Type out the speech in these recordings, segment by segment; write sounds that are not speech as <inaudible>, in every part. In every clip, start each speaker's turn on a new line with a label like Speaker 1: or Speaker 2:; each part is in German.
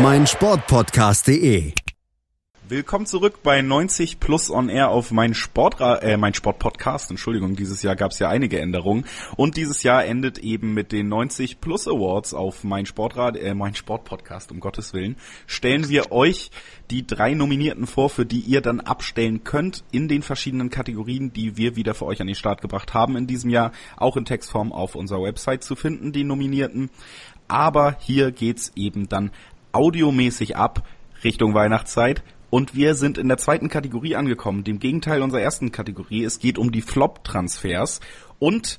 Speaker 1: meinsportpodcast.de.
Speaker 2: Willkommen zurück bei 90 Plus on Air auf mein Sportra äh, mein Sportpodcast. Entschuldigung, dieses Jahr gab es ja einige Änderungen und dieses Jahr endet eben mit den 90 Plus Awards auf mein Sportrad äh, mein Sportpodcast um Gottes Willen. Stellen wir euch die drei Nominierten vor, für die ihr dann abstellen könnt in den verschiedenen Kategorien, die wir wieder für euch an den Start gebracht haben in diesem Jahr, auch in Textform auf unserer Website zu finden, die Nominierten. Aber hier geht's eben dann audiomäßig ab Richtung Weihnachtszeit. Und wir sind in der zweiten Kategorie angekommen, dem Gegenteil unserer ersten Kategorie. Es geht um die Flop-Transfers. Und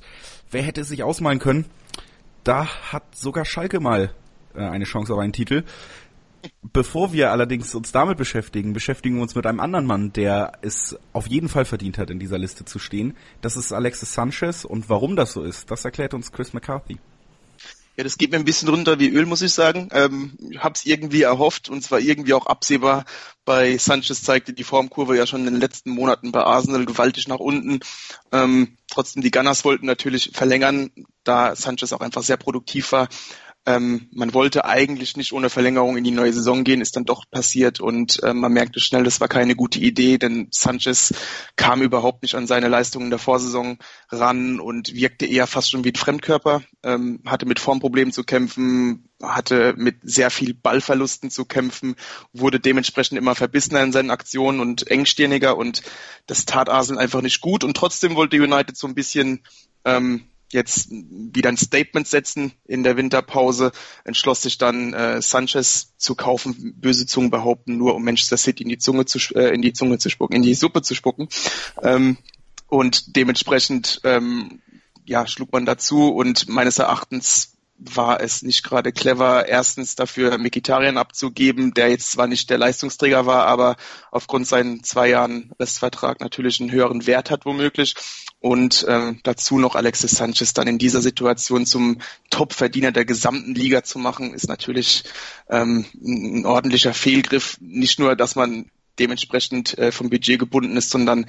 Speaker 2: wer hätte es sich ausmalen können, da hat sogar Schalke mal äh, eine Chance auf einen Titel. Bevor wir allerdings uns damit beschäftigen, beschäftigen wir uns mit einem anderen Mann, der es auf jeden Fall verdient hat, in dieser Liste zu stehen. Das ist Alexis Sanchez. Und warum das so ist, das erklärt uns Chris McCarthy.
Speaker 3: Ja, das geht mir ein bisschen runter wie Öl, muss ich sagen. Ähm, hab's irgendwie erhofft und zwar irgendwie auch absehbar. Bei Sanchez zeigte die Formkurve ja schon in den letzten Monaten bei Arsenal gewaltig nach unten. Ähm, trotzdem, die Gunners wollten natürlich verlängern, da Sanchez auch einfach sehr produktiv war. Ähm, man wollte eigentlich nicht ohne Verlängerung in die neue Saison gehen, ist dann doch passiert und äh, man merkte schnell, das war keine gute Idee, denn Sanchez kam überhaupt nicht an seine Leistungen der Vorsaison ran und wirkte eher fast schon wie ein Fremdkörper, ähm, hatte mit Formproblemen zu kämpfen, hatte mit sehr viel Ballverlusten zu kämpfen, wurde dementsprechend immer verbissener in seinen Aktionen und engstirniger und das tat Arsenal einfach nicht gut. Und trotzdem wollte United so ein bisschen ähm, jetzt wieder ein Statement setzen in der Winterpause, entschloss sich dann äh, Sanchez zu kaufen, böse Zungen behaupten, nur um Manchester City in die Zunge zu äh, in die Zunge zu spucken, in die Suppe zu spucken. Ähm, und dementsprechend ähm, ja, schlug man dazu und meines Erachtens war es nicht gerade clever, erstens dafür Mikitarian abzugeben, der jetzt zwar nicht der Leistungsträger war, aber aufgrund seinen zwei Jahren Restvertrag natürlich einen höheren Wert hat womöglich und äh, dazu noch Alexis Sanchez dann in dieser Situation zum Top-Verdiener der gesamten Liga zu machen, ist natürlich ähm, ein ordentlicher Fehlgriff. Nicht nur, dass man dementsprechend äh, vom Budget gebunden ist, sondern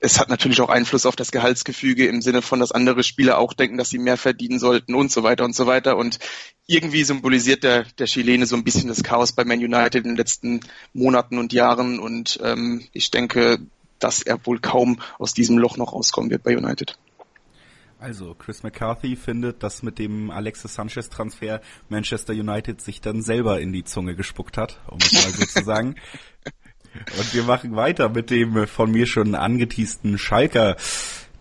Speaker 3: es hat natürlich auch Einfluss auf das Gehaltsgefüge im Sinne von, dass andere Spieler auch denken, dass sie mehr verdienen sollten und so weiter und so weiter. Und irgendwie symbolisiert der, der Chilene so ein bisschen das Chaos bei Man United in den letzten Monaten und Jahren. Und ähm, ich denke, dass er wohl kaum aus diesem Loch noch rauskommen wird bei United.
Speaker 2: Also, Chris McCarthy findet, dass mit dem Alexis Sanchez Transfer Manchester United sich dann selber in die Zunge gespuckt hat, um es mal so zu sagen. <laughs> Und wir machen weiter mit dem von mir schon angeteasten Schalker,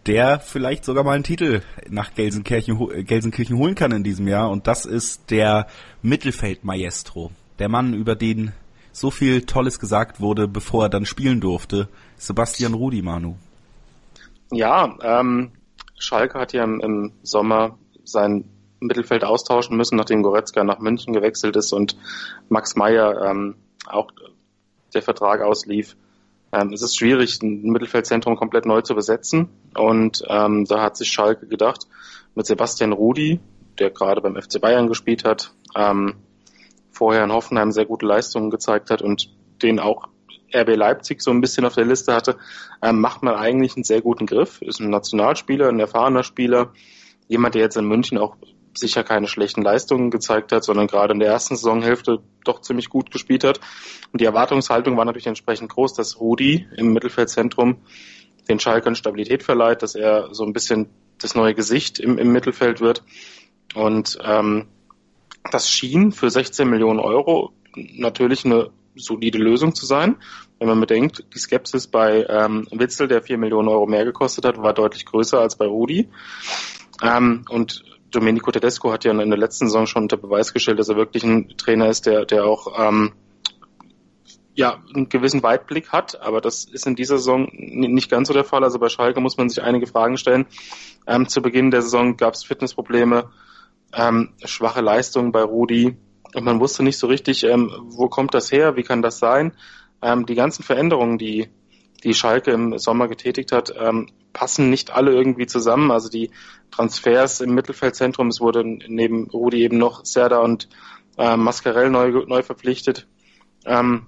Speaker 2: der vielleicht sogar mal einen Titel nach Gelsenkirchen, Gelsenkirchen holen kann in diesem Jahr. Und das ist der Mittelfeld-Maestro. Der Mann, über den so viel Tolles gesagt wurde, bevor er dann spielen durfte. Sebastian Rudi, Manu.
Speaker 4: Ja, ähm, Schalke hat ja im, im Sommer sein Mittelfeld austauschen müssen, nachdem Goretzka nach München gewechselt ist und Max Meyer ähm, auch der Vertrag auslief. Ähm, es ist schwierig, ein Mittelfeldzentrum komplett neu zu besetzen. Und ähm, da hat sich Schalke gedacht, mit Sebastian Rudi, der gerade beim FC Bayern gespielt hat, ähm, vorher in Hoffenheim sehr gute Leistungen gezeigt hat und den auch RB Leipzig so ein bisschen auf der Liste hatte, ähm, macht man eigentlich einen sehr guten Griff. Ist ein Nationalspieler, ein erfahrener Spieler, jemand, der jetzt in München auch sicher keine schlechten Leistungen gezeigt hat, sondern gerade in der ersten Saisonhälfte doch ziemlich gut gespielt hat. Und die Erwartungshaltung war natürlich entsprechend groß, dass Rudi im Mittelfeldzentrum den Schalkern Stabilität verleiht, dass er so ein bisschen das neue Gesicht im, im Mittelfeld wird. Und ähm, das schien für 16 Millionen Euro natürlich eine solide Lösung zu sein. Wenn man bedenkt, die Skepsis bei ähm, Witzel, der 4 Millionen Euro mehr gekostet hat, war deutlich größer als bei Rudi. Ähm, und Domenico Tedesco hat ja in der letzten Saison schon unter Beweis gestellt, dass er wirklich ein Trainer ist, der, der auch ähm, ja, einen gewissen Weitblick hat, aber das ist in dieser Saison nicht ganz so der Fall. Also bei Schalke muss man sich einige Fragen stellen. Ähm, zu Beginn der Saison gab es Fitnessprobleme, ähm, schwache Leistungen bei Rudi, und man wusste nicht so richtig, ähm, wo kommt das her, wie kann das sein. Ähm, die ganzen Veränderungen, die, die Schalke im Sommer getätigt hat, ähm, passen nicht alle irgendwie zusammen. Also die Transfers im Mittelfeldzentrum, es wurde neben Rudi eben noch Serda und äh, Mascarell neu, neu verpflichtet. Ähm,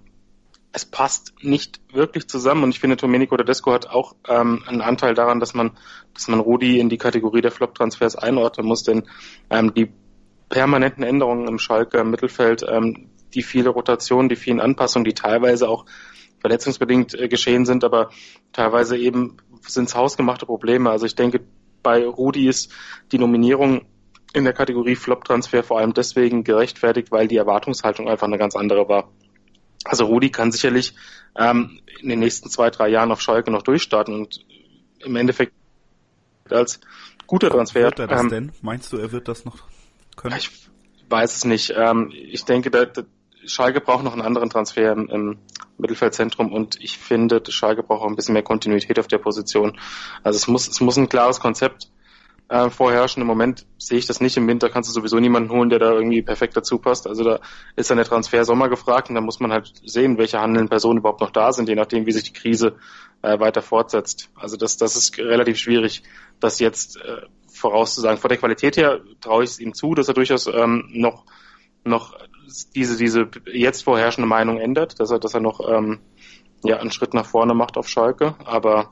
Speaker 4: es passt nicht wirklich zusammen und ich finde, Domenico Tedesco hat auch ähm, einen Anteil daran, dass man, dass man Rudi in die Kategorie der Flop-Transfers einordnen muss, denn ähm, die permanenten Änderungen im Schalke Mittelfeld, ähm, die viele Rotationen, die vielen Anpassungen, die teilweise auch verletzungsbedingt äh, geschehen sind, aber teilweise eben sind es hausgemachte Probleme. Also ich denke, bei Rudi ist die Nominierung in der Kategorie Flop-Transfer vor allem deswegen gerechtfertigt, weil die Erwartungshaltung einfach eine ganz andere war. Also Rudi kann sicherlich ähm, in den nächsten zwei, drei Jahren auf Schalke noch durchstarten und im Endeffekt als guter Transfer.
Speaker 2: Wird er das ähm, denn? Meinst du, er wird das noch können?
Speaker 4: Ich weiß es nicht. Ähm, ich denke, der, der Schalke braucht noch einen anderen Transfer im, im Mittelfeldzentrum und ich finde, Schalke braucht auch ein bisschen mehr Kontinuität auf der Position. Also es muss, es muss ein klares Konzept äh, vorherrschen. Im Moment sehe ich das nicht. Im Winter kannst du sowieso niemanden holen, der da irgendwie perfekt dazu passt. Also da ist dann der Transfer Sommer gefragt und da muss man halt sehen, welche handelnden Personen überhaupt noch da sind, je nachdem, wie sich die Krise äh, weiter fortsetzt. Also das, das ist relativ schwierig, das jetzt äh, vorauszusagen. Vor der Qualität her traue ich es ihm zu, dass er durchaus ähm, noch noch diese diese jetzt vorherrschende Meinung ändert, dass er dass er noch ähm, ja einen Schritt nach vorne macht auf Schalke, aber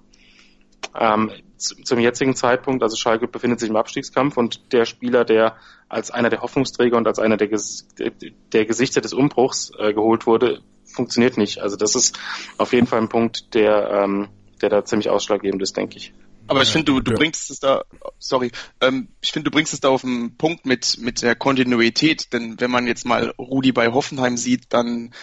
Speaker 4: ähm, zum jetzigen Zeitpunkt, also Schalke befindet sich im Abstiegskampf und der Spieler, der als einer der Hoffnungsträger und als einer der, der Gesichter des Umbruchs äh, geholt wurde, funktioniert nicht. Also das ist auf jeden Fall ein Punkt, der, ähm, der da ziemlich ausschlaggebend ist, denke ich.
Speaker 3: Aber ich finde, du, du bringst es da, sorry, ähm, ich finde, du bringst es da auf den Punkt mit, mit der Kontinuität, denn wenn man jetzt mal Rudi bei Hoffenheim sieht, dann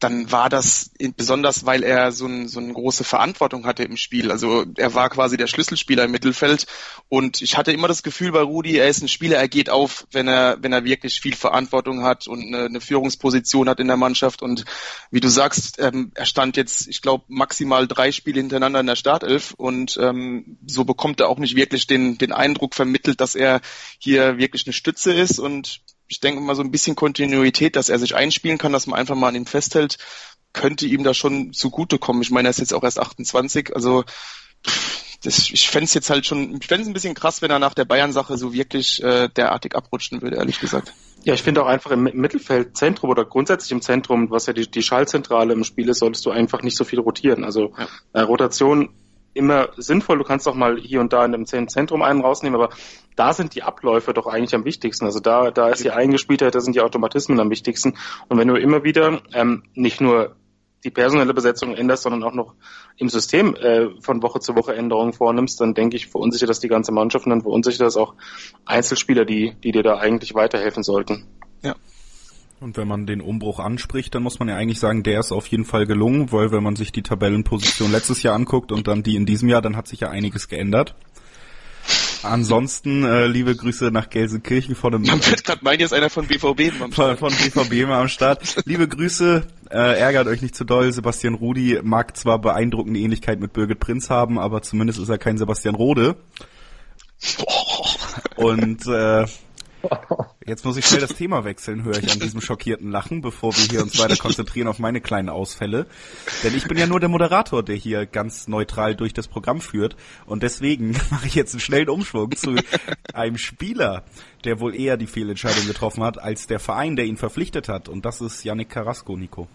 Speaker 3: dann war das besonders, weil er so, ein, so eine große Verantwortung hatte im Spiel. Also er war quasi der Schlüsselspieler im Mittelfeld. Und ich hatte immer das Gefühl bei Rudi, er ist ein Spieler, er geht auf, wenn er, wenn er wirklich viel Verantwortung hat und eine, eine Führungsposition hat in der Mannschaft. Und wie du sagst, ähm, er stand jetzt, ich glaube, maximal drei Spiele hintereinander in der Startelf. Und ähm, so bekommt er auch nicht wirklich den, den Eindruck vermittelt, dass er hier wirklich eine Stütze ist. Und ich denke mal so ein bisschen Kontinuität, dass er sich einspielen kann, dass man einfach mal an ihm festhält, könnte ihm da schon zugutekommen. Ich meine, er ist jetzt auch erst 28, also das, ich fände es jetzt halt schon, ich fände es ein bisschen krass, wenn er nach der Bayern-Sache so wirklich äh, derartig abrutschen würde, ehrlich gesagt.
Speaker 4: Ja, ich finde auch einfach im Mittelfeldzentrum oder grundsätzlich im Zentrum, was ja die, die Schallzentrale im Spiel ist, solltest du einfach nicht so viel rotieren. Also ja. äh, Rotation immer sinnvoll. Du kannst auch mal hier und da in dem Zentrum einen rausnehmen, aber da sind die Abläufe doch eigentlich am wichtigsten. Also da, da ist die Eingespieltheit, da sind die Automatismen am wichtigsten. Und wenn du immer wieder ähm, nicht nur die personelle Besetzung änderst, sondern auch noch im System äh, von Woche zu Woche Änderungen vornimmst, dann denke ich, verunsichert das die ganze Mannschaft und dann verunsichert das auch Einzelspieler, die, die dir da eigentlich weiterhelfen sollten.
Speaker 2: Ja, und wenn man den Umbruch anspricht, dann muss man ja eigentlich sagen, der ist auf jeden Fall gelungen, weil wenn man sich die Tabellenposition letztes Jahr anguckt und dann die in diesem Jahr, dann hat sich ja einiges geändert. Ansonsten äh, liebe Grüße nach Gelsenkirchen vor dem.
Speaker 3: Man wird gerade meinen, jetzt einer von BVB
Speaker 2: am Start. Von, von BVB mal am Start. liebe Grüße, äh, ärgert euch nicht zu doll. Sebastian Rudi mag zwar beeindruckende Ähnlichkeit mit Birgit Prinz haben, aber zumindest ist er kein Sebastian Rode. <laughs> Und äh, Jetzt muss ich schnell das Thema wechseln, höre ich an diesem schockierten Lachen, bevor wir hier uns weiter konzentrieren auf meine kleinen Ausfälle. Denn ich bin ja nur der Moderator, der hier ganz neutral durch das Programm führt. Und deswegen <laughs> mache ich jetzt einen schnellen Umschwung zu einem Spieler, der wohl eher die Fehlentscheidung getroffen hat, als der Verein, der ihn verpflichtet hat. Und das ist Yannick Carrasco, Nico.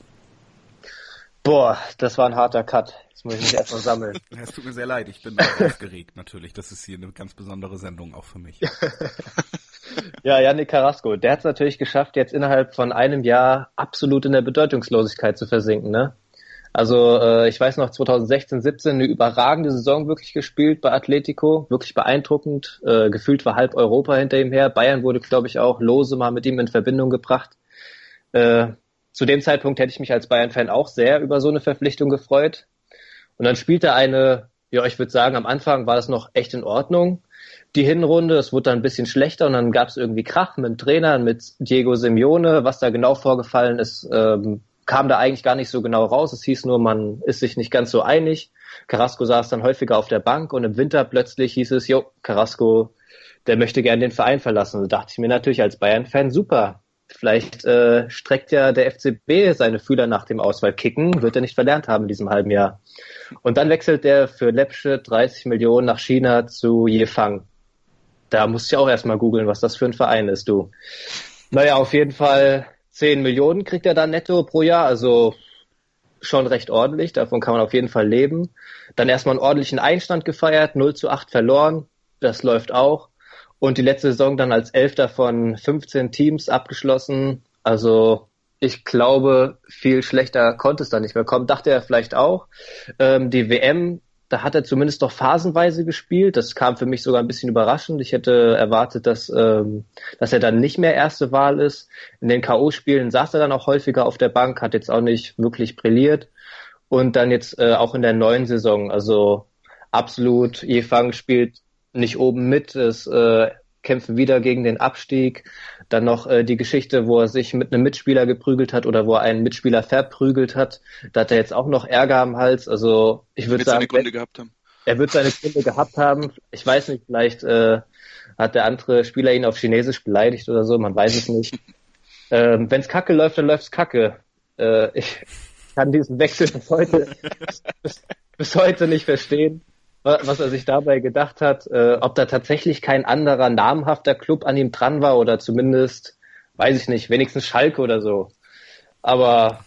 Speaker 5: Boah, das war ein harter Cut. Jetzt muss ich mich erstmal sammeln. <laughs>
Speaker 2: Es tut mir sehr leid, ich bin aufgeregt natürlich. Das ist hier eine ganz besondere Sendung auch für mich. <laughs>
Speaker 5: ja, Yannick Carrasco, der hat es natürlich geschafft, jetzt innerhalb von einem Jahr absolut in der Bedeutungslosigkeit zu versinken. Ne? Also äh, ich weiß noch, 2016, 17 eine überragende Saison wirklich gespielt bei Atletico, wirklich beeindruckend. Äh, gefühlt war halb Europa hinter ihm her. Bayern wurde, glaube ich, auch lose mal mit ihm in Verbindung gebracht. Äh, zu dem Zeitpunkt hätte ich mich als Bayern-Fan auch sehr über so eine Verpflichtung gefreut. Und dann spielte eine, ja, ich würde sagen, am Anfang war das noch echt in Ordnung. Die Hinrunde, es wurde dann ein bisschen schlechter und dann gab es irgendwie Krach mit dem Trainer, mit Diego Simeone. Was da genau vorgefallen ist, ähm, kam da eigentlich gar nicht so genau raus. Es hieß nur, man ist sich nicht ganz so einig. Carrasco saß dann häufiger auf der Bank und im Winter plötzlich hieß es, jo, Carrasco, der möchte gerne den Verein verlassen. Da dachte ich mir natürlich als Bayern-Fan, super, Vielleicht äh, streckt ja der FCB seine Fühler nach dem Auswahlkicken, wird er nicht verlernt haben in diesem halben Jahr. Und dann wechselt er für Lepsche 30 Millionen nach China zu Yefang. Da musst du ja auch erstmal googeln, was das für ein Verein ist, du. Naja, auf jeden Fall 10 Millionen kriegt er dann netto pro Jahr, also schon recht ordentlich, davon kann man auf jeden Fall leben. Dann erstmal einen ordentlichen Einstand gefeiert, 0 zu 8 verloren, das läuft auch. Und die letzte Saison dann als Elfter von 15 Teams abgeschlossen. Also ich glaube, viel schlechter konnte es da nicht mehr kommen. Dachte er vielleicht auch. Ähm, die WM, da hat er zumindest doch phasenweise gespielt. Das kam für mich sogar ein bisschen überraschend. Ich hätte erwartet, dass, ähm, dass er dann nicht mehr erste Wahl ist. In den K.O.-Spielen saß er dann auch häufiger auf der Bank, hat jetzt auch nicht wirklich brilliert. Und dann jetzt äh, auch in der neuen Saison, also absolut, Jefang spielt nicht oben mit, es äh, kämpfen wieder gegen den Abstieg. Dann noch äh, die Geschichte, wo er sich mit einem Mitspieler geprügelt hat oder wo er einen Mitspieler verprügelt hat. Da hat er jetzt auch noch Ärger am Hals. Also ich würde sagen,
Speaker 3: seine Gründe gehabt haben.
Speaker 5: er wird seine Gründe gehabt haben. Ich weiß nicht, vielleicht äh, hat der andere Spieler ihn auf Chinesisch beleidigt oder so, man weiß es nicht. <laughs> ähm, Wenn es kacke läuft, dann läuft's kacke. Äh, ich kann diesen Wechsel bis heute, <laughs> bis, bis heute nicht verstehen was er sich dabei gedacht hat, äh, ob da tatsächlich kein anderer namhafter Club an ihm dran war oder zumindest, weiß ich nicht, wenigstens Schalke oder so. Aber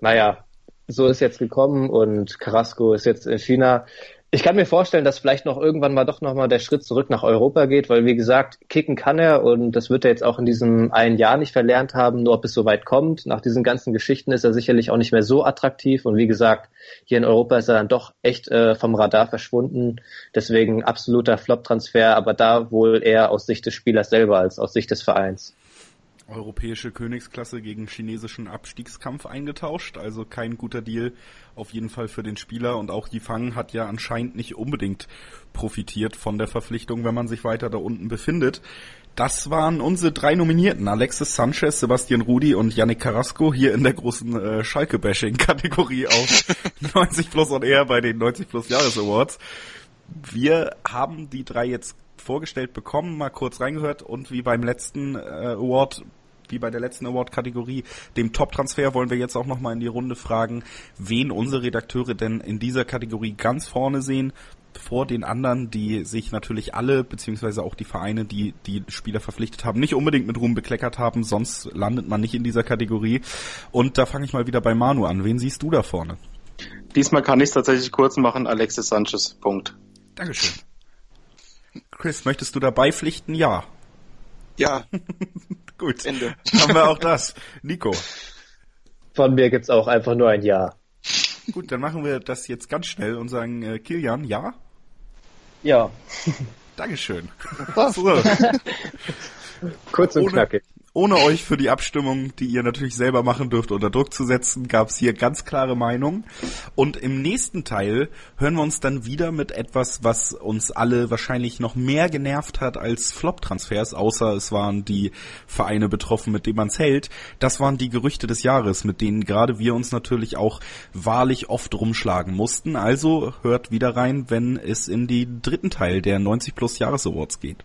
Speaker 5: naja, so ist jetzt gekommen und Carrasco ist jetzt in China. Ich kann mir vorstellen, dass vielleicht noch irgendwann mal doch nochmal der Schritt zurück nach Europa geht, weil wie gesagt, kicken kann er und das wird er jetzt auch in diesem einen Jahr nicht verlernt haben, nur ob es so weit kommt. Nach diesen ganzen Geschichten ist er sicherlich auch nicht mehr so attraktiv und wie gesagt, hier in Europa ist er dann doch echt äh, vom Radar verschwunden. Deswegen absoluter Flop-Transfer, aber da wohl eher aus Sicht des Spielers selber als aus Sicht des Vereins
Speaker 2: europäische Königsklasse gegen chinesischen Abstiegskampf eingetauscht. Also kein guter Deal auf jeden Fall für den Spieler. Und auch Yifang hat ja anscheinend nicht unbedingt profitiert von der Verpflichtung, wenn man sich weiter da unten befindet. Das waren unsere drei Nominierten. Alexis Sanchez, Sebastian Rudi und Yannick Carrasco hier in der großen äh, Schalke-Bashing-Kategorie <laughs> auf 90 plus und eher bei den 90 plus Jahres Awards. Wir haben die drei jetzt vorgestellt bekommen, mal kurz reingehört und wie beim letzten äh, Award wie bei der letzten Award-Kategorie, dem Top-Transfer, wollen wir jetzt auch nochmal in die Runde fragen, wen unsere Redakteure denn in dieser Kategorie ganz vorne sehen, vor den anderen, die sich natürlich alle, beziehungsweise auch die Vereine, die die Spieler verpflichtet haben, nicht unbedingt mit Ruhm bekleckert haben, sonst landet man nicht in dieser Kategorie. Und da fange ich mal wieder bei Manu an. Wen siehst du da vorne?
Speaker 4: Diesmal kann ich es tatsächlich kurz machen, Alexis Sanchez. Punkt.
Speaker 2: Dankeschön. Chris, möchtest du dabei pflichten? Ja.
Speaker 3: Ja. <laughs> <laughs> <laughs>
Speaker 2: Gut. Ende. Haben wir auch das. Nico.
Speaker 5: Von mir gibt's auch einfach nur ein Ja.
Speaker 2: Gut, dann machen wir das jetzt ganz schnell und sagen äh, Kilian, ja?
Speaker 5: Ja.
Speaker 2: Dankeschön.
Speaker 5: so. <laughs> Kurz und knackig.
Speaker 2: Ohne euch für die Abstimmung, die ihr natürlich selber machen dürft, unter Druck zu setzen, gab es hier ganz klare Meinung. Und im nächsten Teil hören wir uns dann wieder mit etwas, was uns alle wahrscheinlich noch mehr genervt hat als Flop-Transfers, außer es waren die Vereine betroffen, mit denen man es hält. Das waren die Gerüchte des Jahres, mit denen gerade wir uns natürlich auch wahrlich oft rumschlagen mussten. Also hört wieder rein, wenn es in die dritten Teil der 90 Plus Jahres Awards geht.